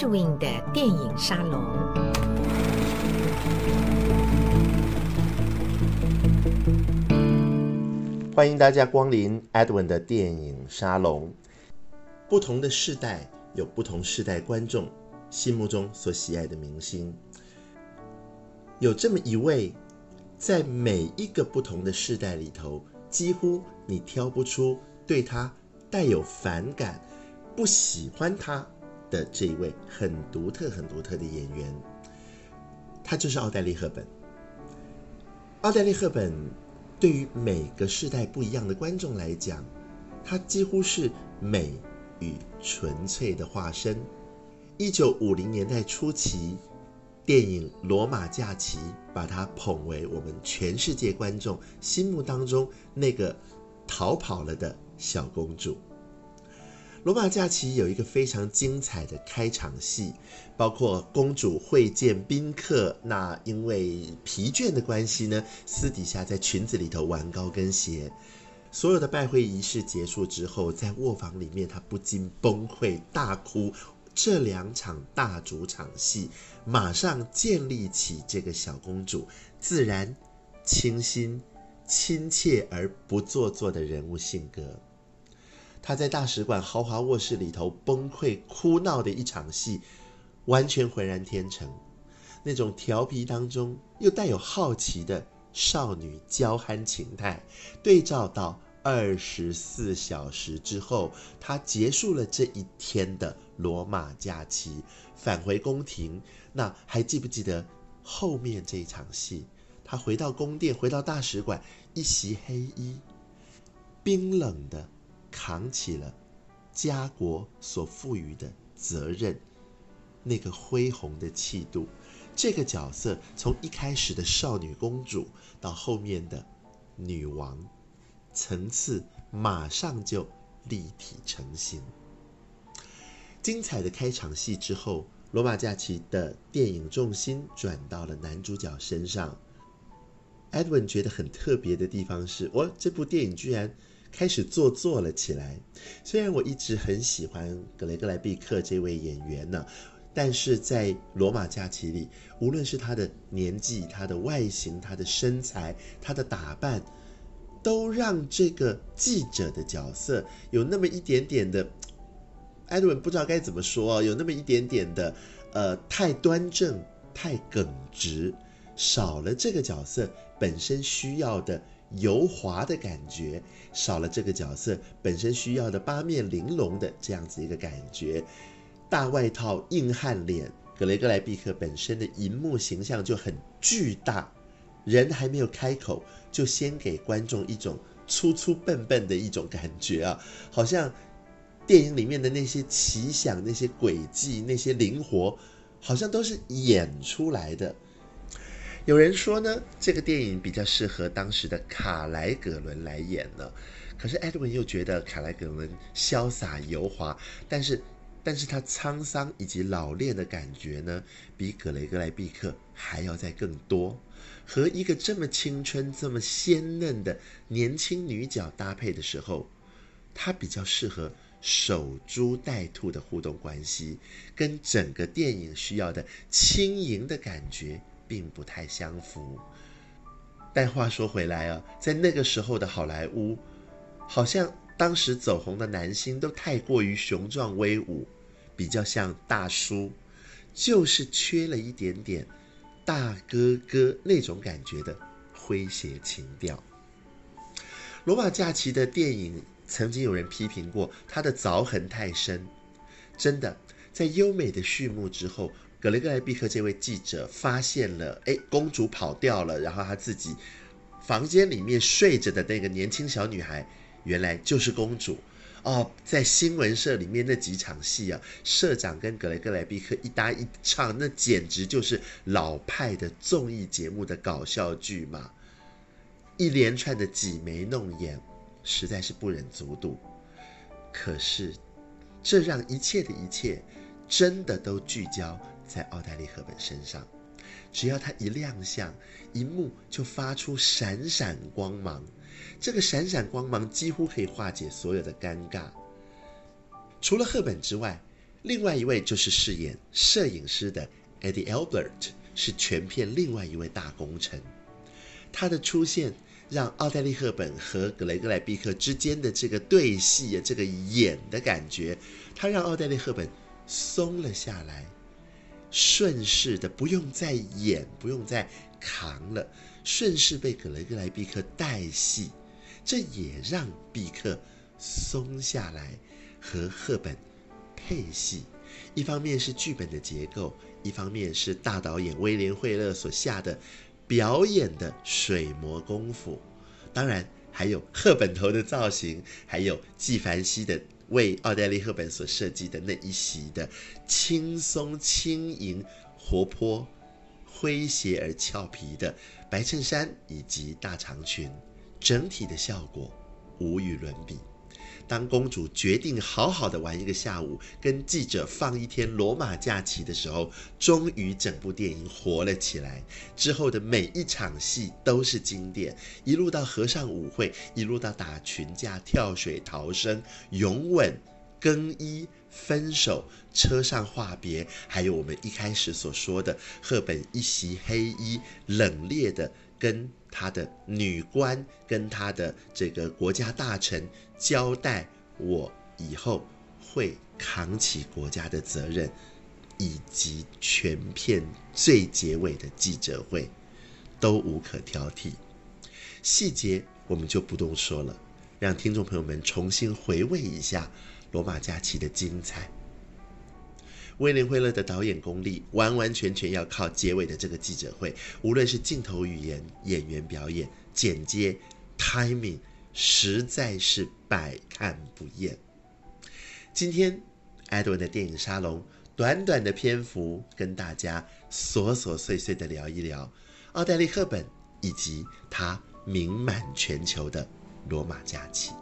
Edwin 的电影沙龙。欢迎大家光临 Edwin 的电影沙龙。不同的世代有不同世代观众心目中所喜爱的明星，有这么一位，在每一个不同的世代里头，几乎你挑不出对他带有反感、不喜欢他的这一位很独特、很独特的演员，他就是奥黛丽·赫本。奥黛丽·赫本对于每个世代不一样的观众来讲，她几乎是美与纯粹的化身。一九五零年代初期，电影《罗马假期》把她捧为我们全世界观众心目当中那个逃跑了的小公主。《罗马假期》有一个非常精彩的开场戏，包括公主会见宾客，那因为疲倦的关系呢，私底下在裙子里头玩高跟鞋。所有的拜会仪式结束之后，在卧房里面，她不禁崩溃大哭。这两场大主场戏，马上建立起这个小公主自然、清新、亲切而不做作的人物性格。他在大使馆豪华卧室里头崩溃哭闹的一场戏，完全浑然天成。那种调皮当中又带有好奇的少女娇憨情态，对照到二十四小时之后，他结束了这一天的罗马假期，返回宫廷。那还记不记得后面这一场戏？他回到宫殿，回到大使馆，一袭黑衣，冰冷的。扛起了家国所赋予的责任，那个恢宏的气度，这个角色从一开始的少女公主到后面的女王，层次马上就立体成型。精彩的开场戏之后，《罗马假期》的电影重心转到了男主角身上。Edwin 觉得很特别的地方是，我这部电影居然。开始做作了起来。虽然我一直很喜欢格雷格莱毕克这位演员呢，但是在《罗马假期》里，无论是他的年纪、他的外形、他的身材、他的打扮，都让这个记者的角色有那么一点点的，艾德文不知道该怎么说，有那么一点点的，呃，太端正、太耿直，少了这个角色本身需要的。油滑的感觉，少了这个角色本身需要的八面玲珑的这样子一个感觉，大外套硬汉脸，格雷格莱毕克本身的银幕形象就很巨大，人还没有开口，就先给观众一种粗粗笨笨的一种感觉啊，好像电影里面的那些奇想、那些诡计、那些灵活，好像都是演出来的。有人说呢，这个电影比较适合当时的卡莱葛伦来演呢。可是艾德文又觉得卡莱葛伦潇洒油滑，但是，但是他沧桑以及老练的感觉呢，比格雷格莱毕克还要再更多。和一个这么青春、这么鲜嫩的年轻女角搭配的时候，他比较适合守株待兔的互动关系，跟整个电影需要的轻盈的感觉。并不太相符，但话说回来啊，在那个时候的好莱坞，好像当时走红的男星都太过于雄壮威武，比较像大叔，就是缺了一点点大哥哥那种感觉的诙谐情调。《罗马假期》的电影曾经有人批评过，他的凿痕太深，真的，在优美的序幕之后。格雷格莱毕克这位记者发现了，哎，公主跑掉了，然后他自己房间里面睡着的那个年轻小女孩，原来就是公主。哦，在新闻社里面那几场戏啊，社长跟格雷格莱毕克一搭一唱，那简直就是老派的综艺节目的搞笑剧嘛！一连串的挤眉弄眼，实在是不忍卒睹。可是，这让一切的一切真的都聚焦。在奥黛丽·赫本身上，只要她一亮相，荧幕就发出闪闪光芒。这个闪闪光芒几乎可以化解所有的尴尬。除了赫本之外，另外一位就是饰演摄影师的 Eddie Albert，是全片另外一位大功臣。他的出现让奥黛丽·赫本和格雷格莱毕克之间的这个对戏，这个演的感觉，他让奥黛丽·赫本松了下来，顺势的不用再演，不用再扛了，顺势被格雷格莱毕克带戏，这也让毕克松下来和赫本。配戏，一方面是剧本的结构，一方面是大导演威廉·惠勒所下的表演的水磨功夫，当然还有赫本头的造型，还有纪梵希的为奥黛丽·赫本所设计的那一袭的轻松轻盈、活泼、诙谐而俏皮的白衬衫以及大长裙，整体的效果无与伦比。当公主决定好好的玩一个下午，跟记者放一天罗马假期的时候，终于整部电影活了起来。之后的每一场戏都是经典，一路到和尚舞会，一路到打群架、跳水逃生、拥吻、更衣、分手、车上话别，还有我们一开始所说的赫本一袭黑衣，冷冽的跟他的女官、跟他的这个国家大臣。交代我以后会扛起国家的责任，以及全片最结尾的记者会，都无可挑剔。细节我们就不多说了，让听众朋友们重新回味一下《罗马假期》的精彩。威廉·惠勒的导演功力，完完全全要靠结尾的这个记者会，无论是镜头语言、演员表演、剪接、timing。实在是百看不厌。今天，Edwin 的电影沙龙，短短的篇幅，跟大家琐琐碎碎的聊一聊奥黛丽·赫本以及她名满全球的《罗马假期》。